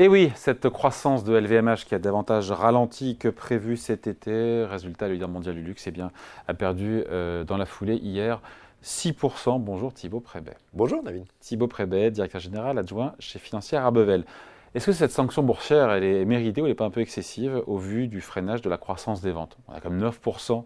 Et oui, cette croissance de LVMH qui a davantage ralenti que prévu cet été, résultat, le leader mondial du luxe, eh bien, a perdu euh, dans la foulée hier 6%. Bonjour Thibaut Prébet. Bonjour David. Thibaut Prébet, directeur général adjoint chez Financière Arbevel. Est-ce que cette sanction boursière, elle est méritée ou elle n'est pas un peu excessive au vu du freinage de la croissance des ventes? On a comme 9%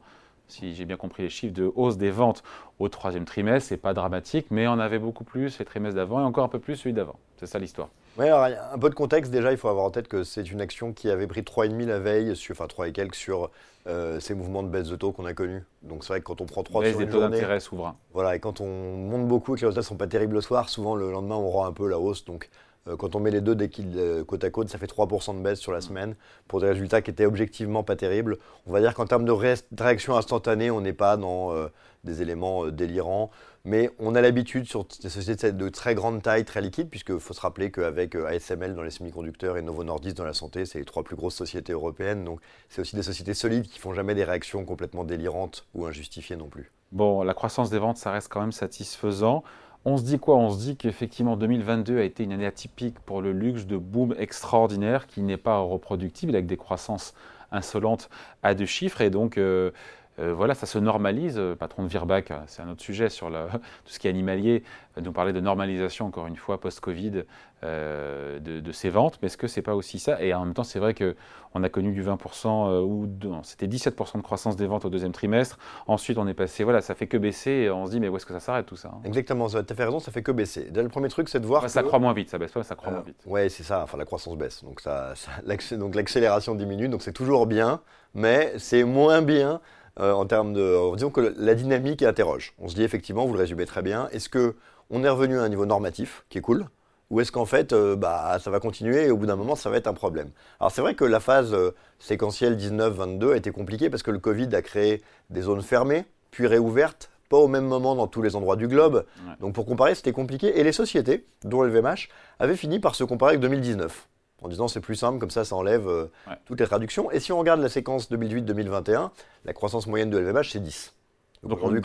si j'ai bien compris les chiffres de hausse des ventes au troisième trimestre, c'est pas dramatique, mais on avait beaucoup plus les trimestres d'avant et encore un peu plus celui d'avant. C'est ça l'histoire. Oui, un peu de contexte déjà, il faut avoir en tête que c'est une action qui avait pris 3,5 la veille, sur, enfin 3 et quelques sur euh, ces mouvements de baisse de taux qu'on a connus. Donc c'est vrai que quand on prend 3 baisse sur des taux d'intérêt souverains. Voilà, et quand on monte beaucoup et que les résultats ne sont pas terribles le soir, souvent le lendemain on rend un peu la hausse. Donc quand on met les deux dès qu'ils euh, côte à côte, ça fait 3% de baisse sur la semaine pour des résultats qui étaient objectivement pas terribles. On va dire qu'en termes de réaction instantanée, on n'est pas dans euh, des éléments délirants. Mais on a l'habitude sur des sociétés de très grande taille, très liquides, puisqu'il faut se rappeler qu'avec ASML dans les semi-conducteurs et Novo Nordisk dans la santé, c'est les trois plus grosses sociétés européennes. Donc c'est aussi des sociétés solides qui font jamais des réactions complètement délirantes ou injustifiées non plus. Bon, la croissance des ventes, ça reste quand même satisfaisant. On se dit quoi? On se dit qu'effectivement 2022 a été une année atypique pour le luxe de boom extraordinaire qui n'est pas reproductible avec des croissances insolentes à deux chiffres. Et donc euh, euh, voilà, ça se normalise. Euh, patron de Virbac, euh, c'est un autre sujet sur tout ce qui est animalier, nous parler de normalisation, encore une fois, post-Covid, de, de, ces ventes. Mais est-ce que c'est pas aussi ça? Et en même temps, c'est vrai qu'on a connu du 20%, ou c'était 17% de croissance des ventes au deuxième trimestre. Ensuite, on est passé, voilà, ça fait que baisser. Et on se dit, mais où est-ce que ça s'arrête tout ça hein? Exactement, tu as fait raison, ça fait que baisser. le premier truc, c'est de voir. Ça croît moins vite, ça baisse pas, ça croît moins vite. Oui, c'est ça, enfin la croissance baisse. Donc, ça, donc l'accélération diminue, donc c'est toujours bien, mais c'est moins bien euh, en termes de. Disons que la dynamique interroge. On se dit effectivement, vous le résumez très bien, est-ce qu'on est revenu à un niveau normatif, qui est cool, ou est-ce qu'en fait, euh, bah, ça va continuer et au bout d'un moment, ça va être un problème? Alors c'est vrai que la phase euh, séquentielle 19-22 a été compliquée parce que le Covid a créé des zones fermées, puis réouvertes, pas au même moment dans tous les endroits du globe. Donc pour comparer, c'était compliqué. Et les sociétés, dont LVMH, avaient fini par se comparer avec 2019 en disant c'est plus simple, comme ça ça enlève euh, toutes les traductions. Et si on regarde la séquence 2008-2021, la croissance moyenne de LVMH c'est 10. Donc, on, y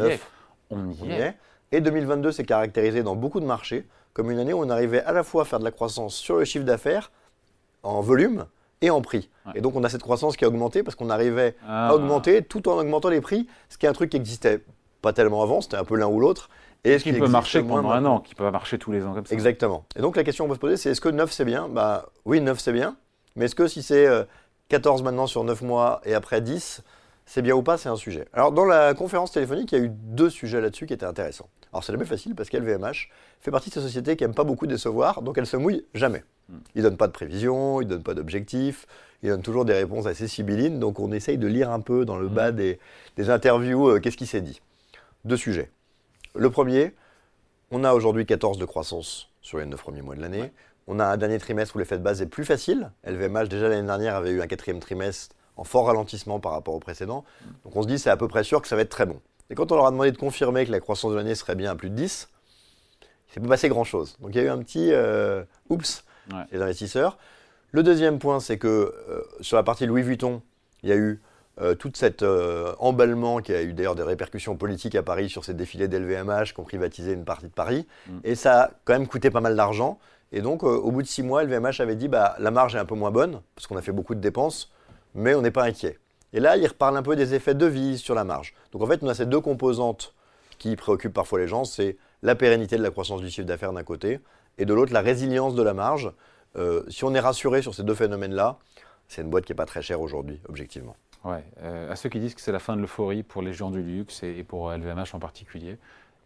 est. On y, est. Et 2022 s'est caractérisé dans beaucoup de marchés comme une année où on arrivait à la fois à faire de la croissance sur le chiffre d'affaires, en volume et en prix. Et donc on a cette croissance qui a augmenté parce qu'on arrivait à ah. augmenter tout en augmentant les prix, ce qui est un truc qui existait pas tellement avant, c'était un peu l'un ou l'autre. Et ce qui, peut marcher pendant un an, qui peut marcher tous les ans comme ça. Exactement. Et donc la question qu'on peut se poser, c'est est-ce que 9 c'est bien? Bah oui, 9 c'est bien. Mais est-ce que si c'est 14 euh, maintenant sur 9 mois et après 10, c'est bien ou pas? C'est un sujet. Alors dans la conférence téléphonique, il y a eu deux sujets là-dessus qui étaient intéressants. Alors c'est jamais facile parce qu'LVMH fait partie de ces sociétés qui n'aiment pas beaucoup décevoir, donc elle se mouille jamais. Hmm. Ils ne donnent pas de prévision, ils ne donnent pas d'objectifs, ils donnent toujours des réponses assez sibyllines, donc on essaye de lire un peu dans le hmm. bas des, interviews euh, qu'est-ce qui s'est dit. Deux sujets. Le premier, on a aujourd'hui 14 de croissance sur les 9 premiers mois de l'année. On a un dernier trimestre où l'effet de base est plus facile. LVMH, déjà l'année dernière, avait eu un quatrième trimestre en fort ralentissement par rapport au précédent. Donc on se dit c'est à peu près sûr que ça va être très bon. Et quand on leur a demandé de confirmer que la croissance de l'année serait bien à plus de 10, il s'est pas passé grand-chose. Donc il y a eu un petit euh, oups les investisseurs. Le deuxième point, c'est que euh, sur la partie Louis Vuitton, il y a eu euh, tout cet euh, emballement qui a eu d'ailleurs des répercussions politiques à Paris sur ces défilés d'LVMH qui ont privatisé une partie de Paris. Mm. Et ça a quand même coûté pas mal d'argent. Et donc, euh, au bout de six mois, LVMH avait dit bah, la marge est un peu moins bonne, parce qu'on a fait beaucoup de dépenses, mais on n'est pas inquiet. Et là, il reparle un peu des effets de devise sur la marge. Donc, en fait, on a ces deux composantes qui préoccupent parfois les gens c'est la pérennité de la croissance du chiffre d'affaires d'un côté, et de l'autre, la résilience de la marge. si on est rassuré sur ces deux phénomènes-là, c'est une boîte qui n'est pas très chère aujourd'hui, objectivement. Ouais, euh, à ceux qui disent que c'est la fin de l'euphorie pour les gens du luxe et, pour LVMH en particulier,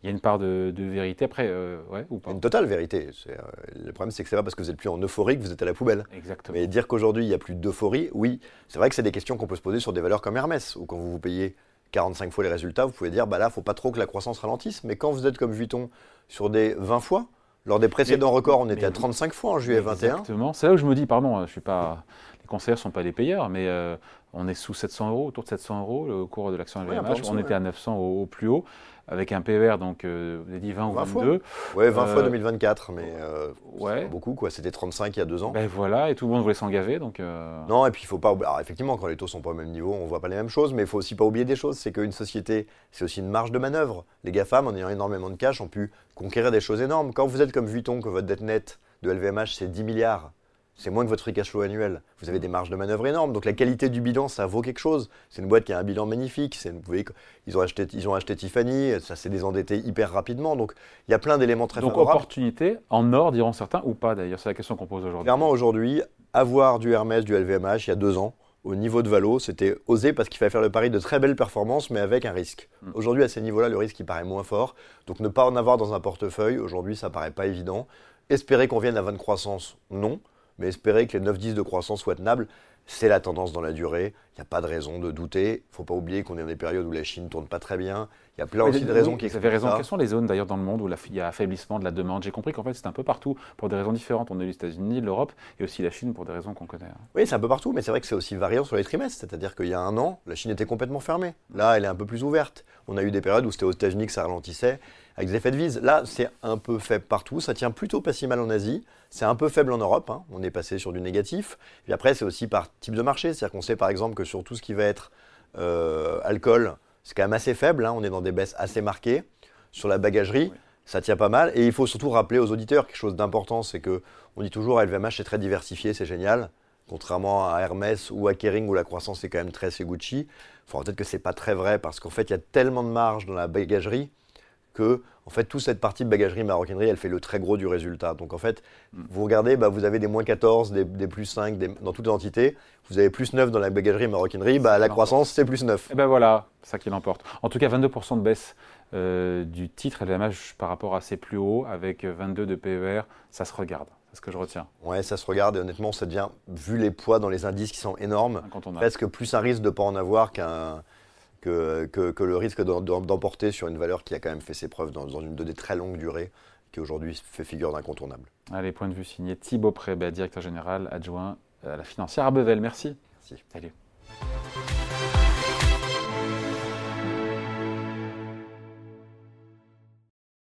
il y a une part de, vérité après, euh, ouais, ou pas Une totale vérité. Euh, le problème, c'est que c'est pas parce que vous êtes plus en euphorie que vous êtes à la poubelle. Exactement. Mais dire qu'aujourd'hui, il n'y a plus d'euphorie, oui, c'est vrai que c'est des questions qu'on peut se poser sur des valeurs comme Hermès, ou quand vous vous payez 45 fois les résultats, vous pouvez dire, bah là, faut pas trop que la croissance ralentisse. Mais quand vous êtes comme Vuitton sur des 20 fois, lors des précédents records, on était à 35 fois en juillet 21. Exactement. C'est là où je me dis, pardon, je suis pas conseillers ne sont pas des payeurs, mais euh, on est sous 700 euros, autour de 700 euros le cours de l'action LVMH. on était à 900 au, plus haut, avec un PER, donc euh, vous avez dit 20, ou 22. Oui, 20 fois 2024, mais euh, ouais. beaucoup, quoi. C'était 35 il y a deux ans. Ben voilà, et tout le monde voulait s'engager, donc. Non, et puis il faut pas. Alors effectivement, quand les taux sont pas au même niveau, on voit pas les mêmes choses, mais il faut aussi pas oublier des choses. C'est qu'une société, c'est aussi une marge de manœuvre. Les GAFAM, en ayant énormément de cash, ont pu conquérir des choses énormes. Quand vous êtes comme Vuitton, que votre dette nette de LVMH c'est 10 milliards c'est moins que votre free cash flow annuel. Vous avez des marges de manœuvre énormes. Donc la qualité du bilan, ça vaut quelque chose. C'est une boîte qui a un bilan magnifique. Vous voyez, ils ont acheté, ils ont acheté Tiffany, ça s'est désendetté hyper rapidement. Donc il y a plein d'éléments très Donc favorables. opportunité, en or diront certains, ou pas d'ailleurs, c'est la question qu'on pose aujourd'hui. Clairement aujourd'hui, avoir du Hermès, du LVMH il y a deux ans, au niveau de Valo, c'était osé parce qu'il fallait faire le pari de très belles performances, mais avec un risque. Mm. Aujourd'hui, à ces niveaux-là, le risque il paraît moins fort. Donc ne pas en avoir dans un portefeuille, aujourd'hui, ça paraît pas évident. Espérer qu'on vienne à 20 de croissance, non. Mais espérer que les 9-10 de croissance soient tenables, c'est la tendance dans la durée. Il n'y a pas de raison de douter. Il ne faut pas oublier qu'on est dans des périodes où la Chine ne tourne pas très bien. Il y a plein aussi de raisons qui Vous avez raison. ça. Quelles sont les zones d'ailleurs dans le monde où il y a affaiblissement de la demande? J'ai compris qu'en fait c'est un peu partout pour des raisons différentes. On a eu les États-Unis, l'Europe et aussi la Chine pour des raisons qu'on connaît. hein. Oui, c'est un peu partout, mais c'est vrai que c'est aussi variant sur les trimestres. C'est-à-dire qu'il y a un an, la Chine était complètement fermée. Là, elle est un peu plus ouverte. On a eu des périodes où c'était aux États-Unis que ça ralentissait, avec des effets de vise. Là, c'est un peu faible partout. Ça tient plutôt pas si mal en Asie. C'est un peu faible en Europe. hein. On est passé sur du négatif. Et après, c'est aussi par type de marché. C'est-à-dire qu'on sait par exemple que sur tout ce qui va être euh, alcool, c'est quand même assez faible. hein. On est dans des baisses assez marquées. Sur la bagagerie, Oui. ça tient pas mal. Et il faut surtout rappeler aux auditeurs quelque chose d'important, c'est que on dit toujours LVMH c'est très diversifié, c'est génial. Contrairement à Hermès ou à Kering où la croissance est quand même très chez Gucci. Enfin, peut-être que c'est pas très vrai parce qu'en fait il y a tellement de marge dans la bagagerie que en fait toute cette partie de bagagerie maroquinerie elle fait le très gros du résultat. Donc en fait Mm. vous regardez, bah, vous avez des moins 14, des, des plus 5 des- dans toutes les entités. Vous avez plus 9 dans la bagagerie maroquinerie, bah, la croissance c'est plus 9. Et ben voilà, ça qui l'emporte. En tout cas, 22% de baisse euh, du titre LVMH par rapport à ses plus hauts, avec 22 de PER, ça se regarde. C'est ce que je retiens. Ouais, ça se regarde et honnêtement ça devient, vu les poids dans les indices qui sont énormes, presque plus un risque de ne pas en avoir qu'un que, que- que le risque d'emporter sur une valeur qui a quand même fait ses preuves dans, dans une de des très longues durées, qui aujourd'hui fait figure d'incontournable. Allez, point de vue signé Thibaut Prébet, directeur général adjoint à la financière Arbevel. Merci. Merci. Salut.